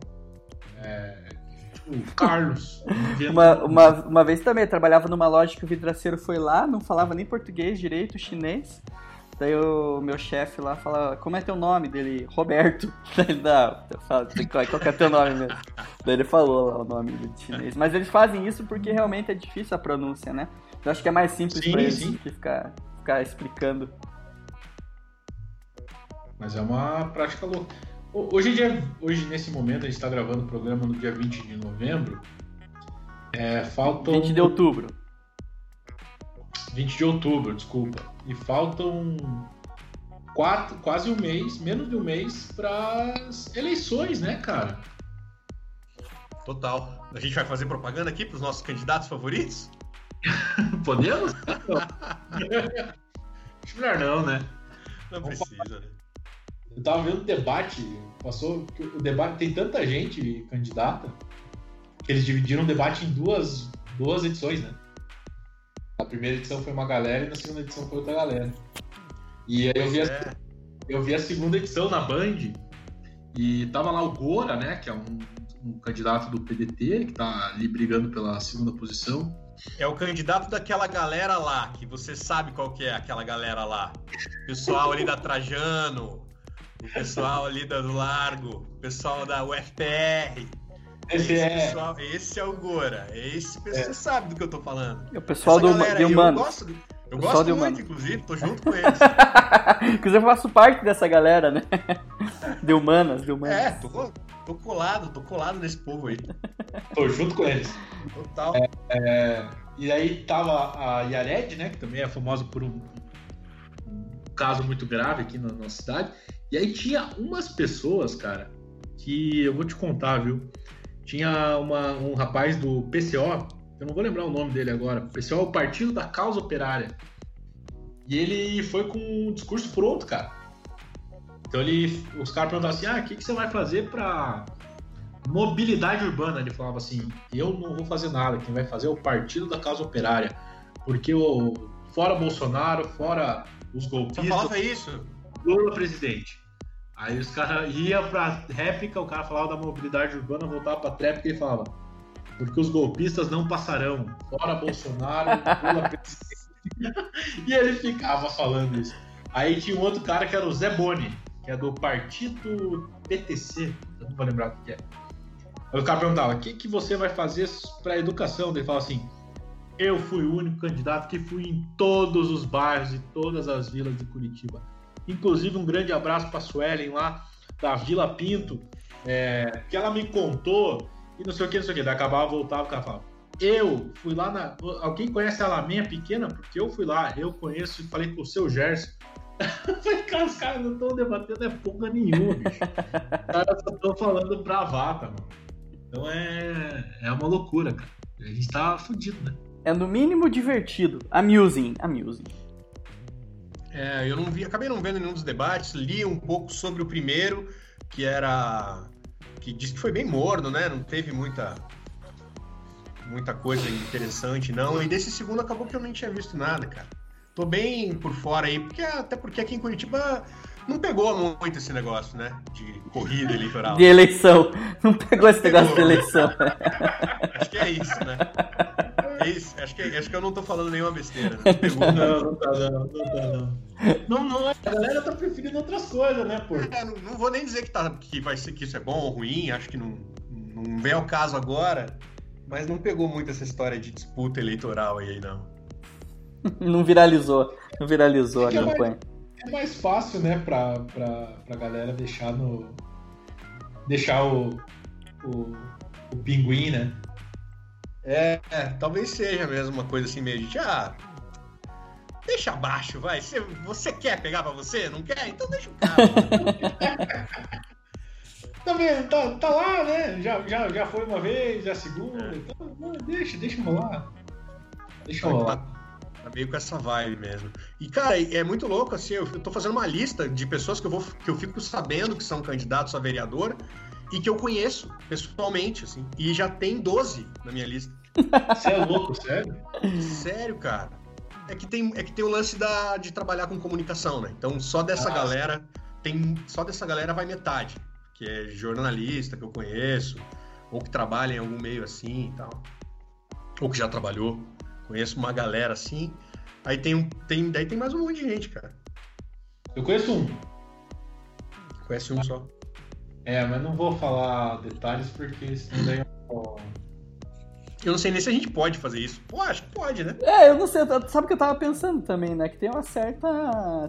É. Tipo, Carlos. Uma, uma, uma vez também, eu trabalhava numa loja que o vidraceiro foi lá, não falava nem português direito, chinês. Daí o meu chefe lá fala, como é teu nome? Dele, Roberto. Daí ele, não, eu falo, qual que é teu nome mesmo? Daí ele falou lá o nome do chinês. Mas eles fazem isso porque realmente é difícil a pronúncia, né? Eu acho que é mais simples Sim, pra eles sim. do que ficar, ficar explicando. Mas é uma prática louca. Ho- Hoje, em dia, hoje, nesse momento, a gente tá gravando o programa no dia 20 de novembro. É, faltam. 20 de outubro. 20 de outubro, desculpa. E faltam quatro, quase um mês, menos de um mês, para as eleições, né, cara? Total. A gente vai fazer propaganda aqui pros nossos candidatos favoritos? Podemos? Acho melhor não, né? Não Vamos precisa, né? Eu tava vendo o debate, passou o debate tem tanta gente candidata que eles dividiram o debate em duas, duas edições, né? A primeira edição foi uma galera e na segunda edição foi outra galera. E aí eu vi, a, É. eu vi a segunda edição na Band e tava lá o Gora, né? Que é um, um candidato do PDT que tá ali brigando pela segunda posição. É o candidato daquela galera lá, que você sabe qual que é aquela galera lá. Pessoal ali da Trajano, o pessoal ali da do Largo, o pessoal da UFPR. Esse é. pessoal, esse é o Gora. Esse pessoal, Você sabe do que eu tô falando. E o pessoal Essa do, galera de aí, humanos. Eu gosto, eu gosto de muito, humanos. inclusive, tô junto com eles. Inclusive eu faço parte dessa galera, né? De humanas, de humanas. É, tô, tô colado, tô colado nesse povo aí. Tô junto com eles. Total. É, e aí tava a Yared, né, que também é famosa por um caso muito grave aqui na nossa cidade. E aí tinha umas pessoas, cara, que eu vou te contar, viu? Tinha uma- um rapaz do PCO, eu não vou lembrar o nome dele agora. PCO é o Partido da Causa Operária. E ele foi com o discurso pronto, cara. Então ele, os caras perguntavam assim: ah, o que, que você vai fazer pra mobilidade urbana? Ele falava assim: eu não vou fazer nada, quem vai fazer é o Partido da Causa Operária. Porque o, fora Bolsonaro, fora os Só golpistas, falava isso. Lula presidente. Aí os caras iam pra réplica, o cara falava da mobilidade urbana, voltava pra tréplica e falava: porque os golpistas não passarão. Fora Bolsonaro, Lula presidente. e ele ficava falando isso. Aí tinha um outro cara que era o Zé Boni, que é do partido PTC, eu não vou lembrar o que é. Aí o cara perguntava: o que, que você vai fazer pra educação? Ele fala assim: eu fui o único candidato que fui em todos os bairros e todas as vilas de Curitiba. Inclusive, um grande abraço para a Suelen lá da Vila Pinto, é, que ela me contou e não sei o que, não sei o que. Daí acabava, voltava, o cara falava. Eu fui lá na. Alguém conhece a Laminha Pequena? Porque eu fui lá, eu conheço e falei com o seu Gerson. Falei, cara, os caras não estão debatendo é porra nenhuma, bicho. Os caras só estão falando bravata, mano. Então é, é uma loucura, cara. A gente tá fudido, né? É no mínimo divertido. Amusing, amusing. É, eu não vi, acabei não vendo nenhum dos debates, li um pouco sobre o primeiro, que era. que disse que foi bem morno, né? Não teve muita. muita coisa interessante, não. E desse segundo acabou que eu nem tinha visto nada, cara. Tô bem por fora aí, porque, até porque aqui em Curitiba não pegou muito esse negócio, né? De corrida eleitoral. De eleição. Não pegou esse negócio de eleição. Acho que é isso, né? É isso. Acho, que, acho que eu não tô falando nenhuma besteira. Né? Não, não tá não, não tá não. Não, não, a galera tá preferindo outras coisas, né, pô? É, não, não vou nem dizer que, tá, que, vai ser, que isso é bom ou ruim, acho que não, não vem ao caso agora, mas não pegou muito essa história de disputa eleitoral aí, não. Não viralizou. Não viralizou a É que é mais- campanha. É mais fácil, né, pra, pra, pra galera deixar no. deixar o. o, o pinguim, né? É, é, talvez seja mesmo uma coisa assim meio de, ah, deixa abaixo, vai. Você, você quer pegar pra você? Não quer? Então deixa o cara. Também tá, tá lá, né? Já, já, já foi uma vez, já a segunda. Então, não, deixa, deixa rolar. Deixa rolar. Tá meio com essa vibe mesmo. E, cara, é muito louco, assim, eu tô fazendo uma lista de pessoas que eu, vou, que eu fico sabendo que são candidatos a vereador e que eu conheço pessoalmente, assim. E já tem 12 na minha lista. Você é louco, sério? Sério, cara. É que tem, é que tem o lance da, de trabalhar com comunicação, né? Então, só dessa Ah, galera, tem só dessa galera vai metade. Que é jornalista que eu conheço, ou que trabalha em algum meio assim e tal. Ou que já trabalhou. Conheço uma galera assim. Aí tem, um, tem, daí tem mais um monte de gente, cara. Eu conheço um. Conhece um só. É, mas não vou falar detalhes porque senão daí eu. Eu não sei nem se a gente pode fazer isso. Pô, acho que pode, né? É, eu não sei, sabe o que eu tava pensando também, né? Que tem uma certa,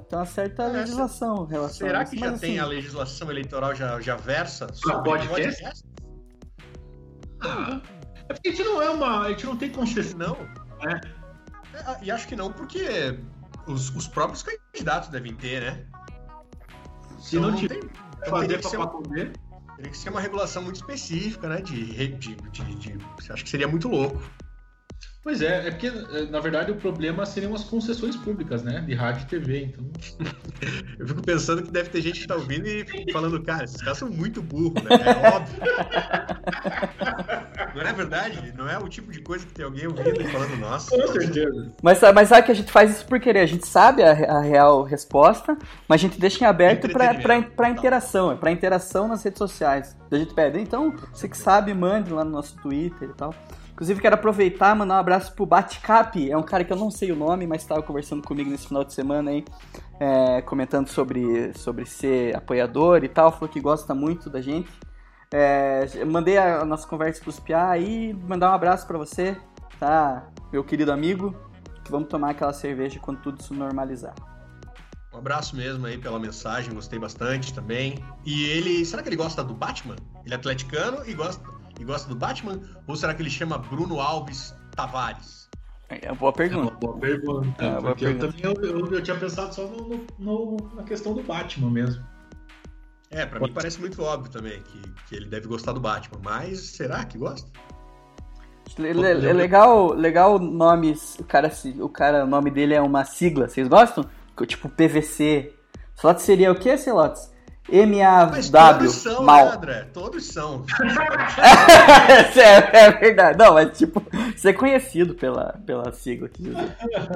tem uma certa É, legislação relação Será que já mas, tem assim, a legislação eleitoral já, já versa sobre podcast? Ah, é porque a gente não é uma. A gente não tem concessão. Não. É. É, E acho que não, porque os, os próprios candidatos devem ter, né? Se Então não tiver tem- então fazer ser uma- pacoter. Teria que ser uma regulação muito específica, né? De, de, de, de- Acho que seria muito louco. Pois é, é porque, eh, na verdade, o problema seriam as concessões públicas, né? De rádio e TV, então. Eu fico pensando que deve ter gente que tá ouvindo e falando, cara, esses caras são muito burros, né? É óbvio. Não é verdade? Não é o tipo de coisa que tem alguém ouvindo e falando, nossa. certeza. Mas, mas sabe que a gente faz isso por querer? A gente sabe a, a real resposta, mas a gente deixa em aberto pra, pra, Entretenimento, pra tá. interação, é pra interação nas redes sociais. A gente pede, então, você que sabe, mande lá no nosso Twitter e tal. Inclusive, quero aproveitar e mandar um abraço pro Batcap. É um cara que eu não sei o nome, mas estava conversando comigo nesse final de semana aí, é, comentando sobre, sobre ser apoiador e tal. Falou que gosta muito da gente. É, mandei a nossa conversa pros Piá aí, mandar um abraço pra você, tá? Meu querido amigo, que vamos tomar aquela cerveja quando tudo se normalizar. Um abraço mesmo aí pela mensagem, gostei bastante também. E ele, será que ele gosta do Batman? Ele é atleticano e gosta, e gosta do Batman? Ou será que ele chama Bruno Alves Tavares? É uma boa É uma pergunta. boa pergunta. É uma boa pergunta. eu também eu, eu, eu tinha pensado só no, no- no- na questão do Batman mesmo. É, pra mim parece muito óbvio também que, que ele deve gostar do Batman, mas será que gosta? Le- le- É legal, legal nomes. O cara, o cara, o nome dele é uma sigla. Vocês gostam? Tipo PVC. Slots seria o que, Celotes? Mas M-A-W. todos são, né, Mal. André? Todos são. é, é verdade. Não, mas tipo, ser conhecido pela, pela sigla. dizer.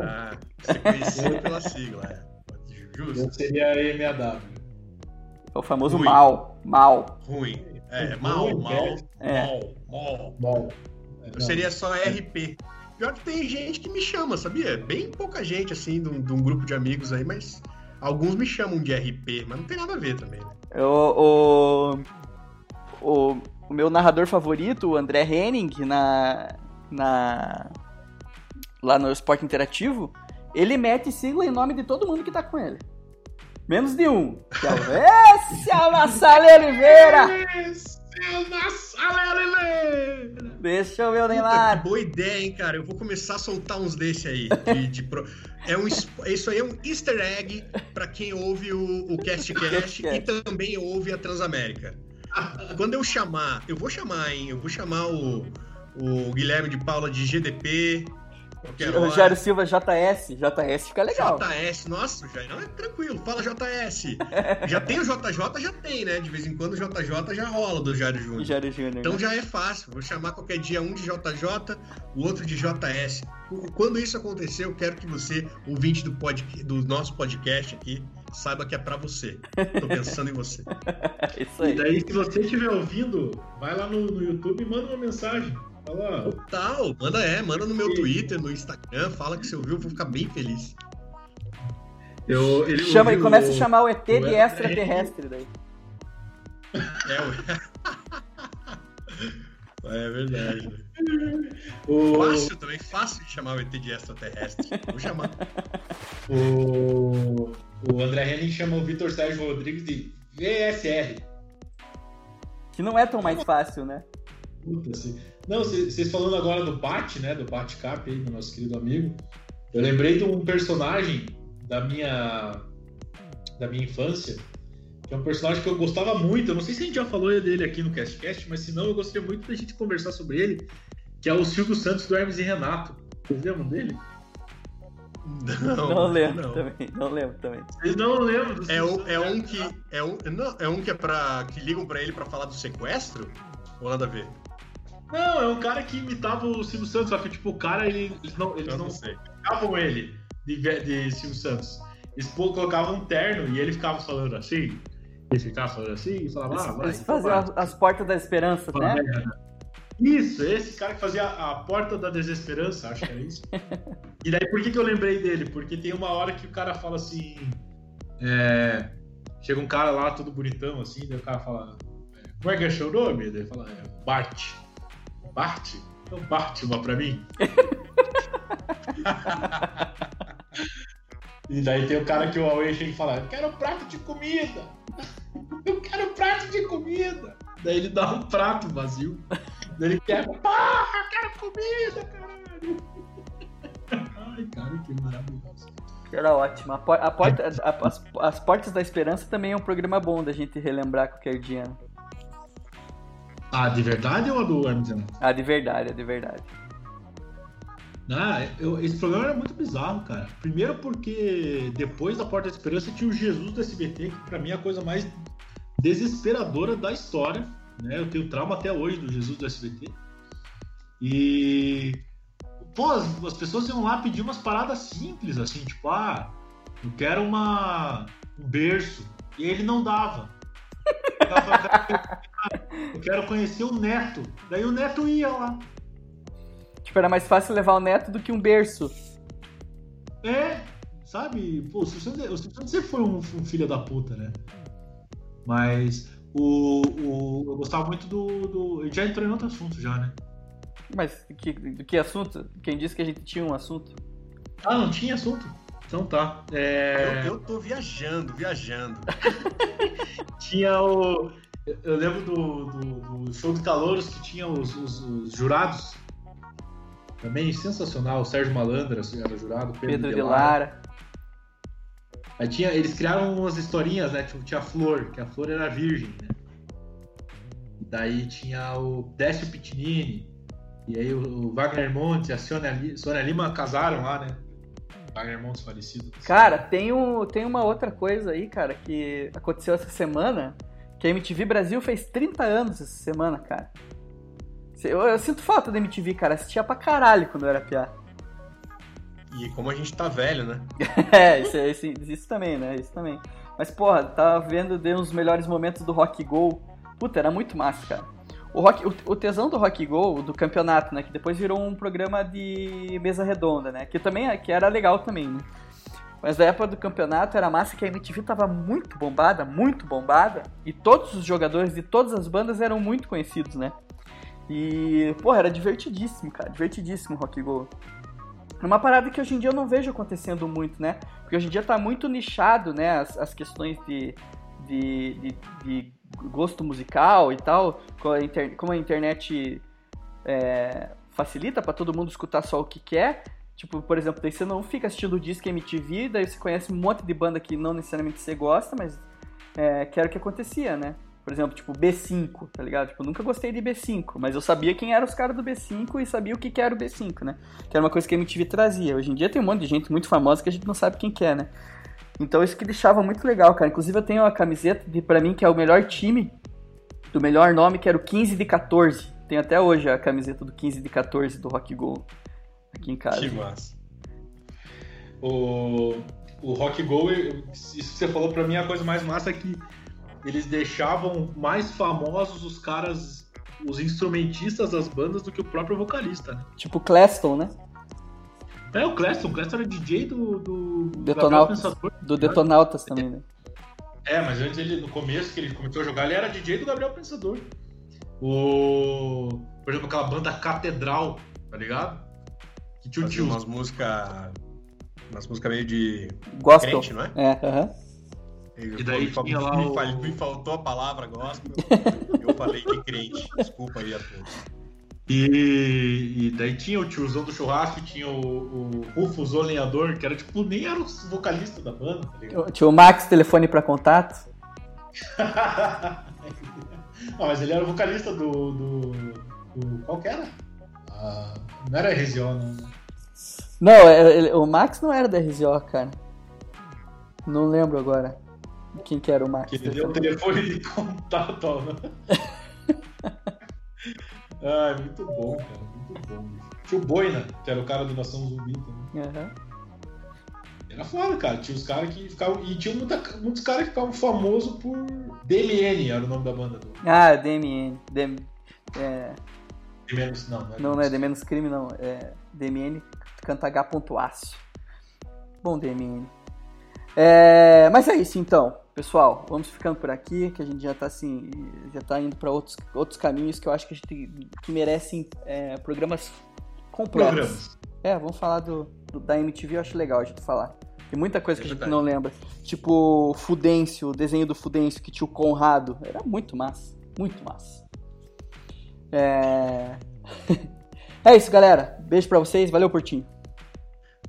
Ah, ser conhecido pela sigla, é. Justo. Eu seria MAW. É o famoso Ruim. mal. Mal. Ruim. É, mal, Ruim, mal, É. mal, mal. Bom. Eu seria só RP. Pior que tem gente que me chama, sabia? Bem pouca gente, assim, de um, de um grupo de amigos aí, mas alguns me chamam de RP, mas não tem nada a ver também, né? O, o, o, o meu narrador favorito, o André Henning, na, na, lá no Esporte Interativo, ele mete sigla em nome de todo mundo que tá com ele. Menos de um. Que é o Esse é Oliveira! Esse é o Nassale Oliveira! Deixa eu ver o Neymar. boa ideia, hein, cara? Eu vou começar a soltar uns desse aí. de- de pro- é um, isso aí é um easter egg pra quem ouve o, o Cast Cast e também ouve a Transamérica. Quando eu chamar, eu vou chamar, hein? Eu vou chamar o, o Guilherme de Paula de GDP, Qualquer O hora. Jairo Silva JS. JS fica legal. JS, nossa, já não é tranquilo, fala JS. já tem o JJ, já tem, né? De vez em quando o JJ já rola do Jairo Júnior. Júnior. Então né? já é fácil. Vou chamar qualquer dia um de JJ, o outro de JS. Quando isso acontecer, eu quero que você, ouvinte do, pod, do nosso podcast aqui, saiba que é pra você. Tô pensando em você. É Isso E aí. daí, se você estiver ouvindo, vai lá no, no YouTube e manda uma mensagem. Fala, Tal, manda é, manda no meu Twitter, no Instagram, fala que você ouviu, eu vou ficar bem feliz. eu, ele Chama, e começa a o- chamar o ET o de extraterrestre daí. É, o... é verdade. o, Fácil também, fácil de chamar o ET de extraterrestre. Vou chamar. o, o André Henning chama o Vitor Sérgio Rodrigues de VSR. Que não é tão mais fácil, né? Puta, assim. Não, vocês falando agora do Bat, né? Do Batcap aí, do nosso querido amigo. Eu lembrei de um personagem da minha da minha infância, que é um personagem que eu gostava muito. Eu não sei se a gente já falou dele aqui no CastCast, mas se não, eu gostaria muito da gente conversar sobre ele, que é o Silvio Santos do Hermes e Renato. Vocês lembram dele? Não, Não, lembro não. também. Não lembro também. Vocês não lembram do É, Silvio o, Santos é um que é um, não, é um que é para que ligam pra ele pra falar do sequestro? Ou nada a ver? Não, é um cara que imitava o Silvio Santos, só que tipo, o cara, ele- eles não, eles Eu não não ele de, de Silvio Santos. Eles colocavam um terno e ele ficava falando assim. Ele ficava falando assim e falava, ah, vai. Eles faziam as, as portas da esperança, Fala, né? merda. Isso, esse cara que fazia a porta da desesperança, acho que era isso. e daí por que, que eu lembrei dele? Porque tem uma hora que o cara fala assim. é, chega um cara lá, todo bonitão, assim, daí o cara fala. é, Como é que é seu nome? Daí ele fala, é, Bart. Bart? Então Bart uma pra mim. e daí tem o cara que o Huawei chega e fala, eu quero um prato de comida! Eu quero um prato de comida! Daí ele dá um prato vazio. Daí ele quer, porra, eu quero comida, caralho! Ai, cara, que maravilhoso. Era ótimo. A, a porta, a- as, as Portas da Esperança também é um programa bom da gente relembrar qualquer dia. Né? Ah, de verdade ou a do Hermes Renato? Ah, de verdade, é de verdade. Ah, eu- esse programa era muito bizarro, cara. Primeiro porque depois da Porta da Esperança tinha o Jesus do SBT, que pra mim é a coisa mais desesperadora da história. Né? Eu tenho trauma até hoje do Jesus do SBT. E. Pô, as, as pessoas iam lá pedir umas paradas simples, assim, tipo, ah, eu quero uma, um berço. E ele não dava. Eu Eu quero conhecer o neto. Daí o neto ia lá. Tipo, era mais fácil levar o neto do que um berço. É, sabe? Pô, o Silvio Santos sempre foi um, um filho da puta, né? Mas o, o, eu gostava muito do, do. Ele já entrou em outro assunto já, né? Mas que, do que assunto? Quem disse que a gente tinha um assunto? Ah, não tinha assunto? Então tá. É, Eu, eu tô viajando, viajando. Tinha o. Eu lembro do, do, do show de calouros que tinha os, os- os jurados. Também sensacional. O Sérgio Malandra era jurado, Pedro, Pedro de Lara. Aí tinha, eles criaram umas historinhas, né? Tipo, tinha a Flor, que a Flor era virgem, né? E daí tinha o Décio Pitinini, e aí o, o Wagner Montes e a Sônia, Li- Sônia Lima casaram lá, né? Wagner Montes falecido. Cara, tem, um, tem uma outra coisa aí, cara, que aconteceu essa semana, que a MTV Brasil fez 30 anos essa semana, cara. Eu, eu sinto falta da MTV, cara. Assistia pra caralho quando eu era piá. E como a gente tá velho, né? É, isso, isso, isso também, né? Isso também. Mas, porra, tava vendo de uns melhores momentos do Rock Go. Puta, era muito massa, cara. O, rock, o, o tesão do Rock Go, do campeonato, né? Que depois virou um programa de mesa redonda, né? Que também que era legal também, né? Mas da época do campeonato era massa que a MTV tava muito bombada, muito bombada. E todos os jogadores de todas as bandas eram muito conhecidos, né? E, porra, era divertidíssimo, cara. Divertidíssimo o Rock Go. É uma parada que hoje em dia eu não vejo acontecendo muito, né? Porque hoje em dia tá muito nichado, né? As, as questões de, de, de, de gosto musical e tal. Como a, inter, como a internet é, facilita para todo mundo escutar só o que quer. Tipo, por exemplo, daí você não fica assistindo o Disque MTV, daí você conhece um monte de banda que não necessariamente você gosta, mas é, que era o que acontecia, né? Por exemplo, tipo B5, tá ligado? Tipo, nunca gostei de B5, mas eu sabia quem eram os caras do B5 e sabia o que, que era o B5, né? Que era uma coisa que a MTV trazia. Hoje em dia tem um monte de gente muito famosa que a gente não sabe quem que é, né? Então isso que deixava muito legal, cara. Inclusive eu tenho uma camiseta de, pra mim, que é o melhor time, do melhor nome, que era o 15 de 14. Tenho até hoje a camiseta do 15 de 14 do Rock Go aqui em casa. Que massa. O, o Rock Go, isso que você falou pra mim, a coisa mais massa é que eles deixavam mais famosos os caras, os instrumentistas das bandas do que o próprio vocalista, né? Tipo Claston, né? É, o Claston, o Claston era DJ do, do Detonautas, Pensador. do Detonautas também, né? É, mas antes ele, no começo que ele começou a jogar, ele era DJ do Gabriel Pensador. O. Por exemplo, aquela banda Catedral, tá ligado? Que tinha o Fazia tio. umas músicas. Umas músicas meio de. Gospel. Crente, não é? É, aham. E daí me, tinha lá me, o- me faltou a palavra gospel. eu falei que crente. Desculpa aí a todos. E, e daí tinha o tiozão do churrasco, tinha o, o Rufus, o lenhador, que era tipo, nem era o vocalista da banda, tá ligado? Tinha o Max, telefone pra contato. ah, mas ele era o vocalista do. do, do qual que era? Não era RZO, não. Não, é- ele- o Max não era da RZO, cara. Não lembro agora quem que era o Max. Que ele deu o telefone de contato, ó. ah, muito bom, cara, muito bom. Tinha o Boina, que era o cara do Nação Zumbi também. Aham. Era foda, cara. Tinha os caras que ficavam. E tinha muita- muitos caras que ficavam famosos por. DMN era o nome da banda. Ah, DMN. DM, é, DMN, não, não é. não, não é D menos crime, não. É DMN canta H ponto aço. Bom, DMN. É, mas é isso então, pessoal. Vamos ficando por aqui, que a gente já tá assim, já tá indo para outros, outros caminhos que eu acho que a gente que merecem é, programas completos. Programas. É, vamos falar do, do- da MTV, eu acho legal a gente falar. Tem muita coisa É que a gente não lembra. Tipo, Fudêncio, o desenho do Fudêncio que tinha o Conrado. Era muito massa. Muito massa. É. é isso, galera. Beijo pra vocês. Valeu, Portinho.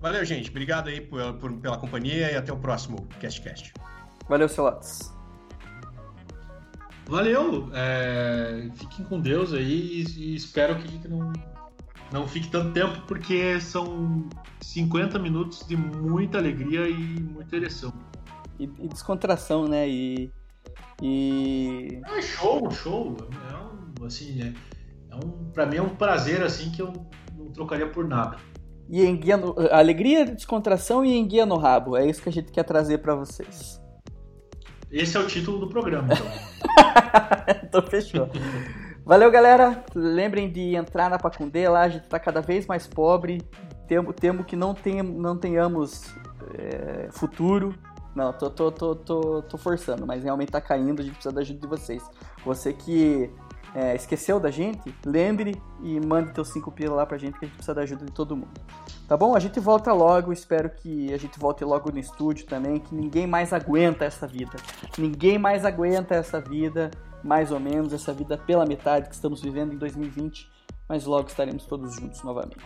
Valeu, gente. Obrigado aí por- por- pela companhia e até o próximo CastCast. Valeu, Celotes. Valeu. é, Fiquem com Deus aí e, espero que a gente não, não fique tanto tempo, porque são 50 minutos de muita alegria e muita ereção. E, e descontração, né? E. E. É show, show. É um, assim, é, é um, pra mim é um prazer assim que eu não trocaria por nada. E enguia no, alegria, descontração e enguia no rabo. É isso que a gente quer trazer pra vocês. Esse é o título do programa. Então. então fechou. Valeu, galera. Lembrem de entrar na Pacundê lá, a gente tá cada vez mais pobre. Temo, temo que não, tenha, não tenhamos é, futuro. Não, tô, tô, tô, tô, tô forçando, mas realmente tá caindo, a gente precisa da ajuda de vocês. Você que é, esqueceu da gente, lembre e mande teus 5 pila lá pra gente que a gente precisa da ajuda de todo mundo. Tá bom? A gente volta logo, espero que a gente volte logo no estúdio também, que ninguém mais aguenta essa vida. Ninguém mais aguenta essa vida, mais ou menos, essa vida pela metade que estamos vivendo em 2020, mas logo estaremos todos juntos novamente.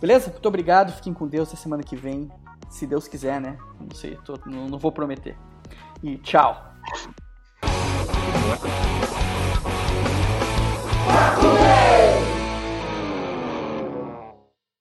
Beleza? Muito obrigado, fiquem com Deus até semana que vem, se Deus quiser, né? Não sei, tô- não, não vou prometer. E tchau! Bakura!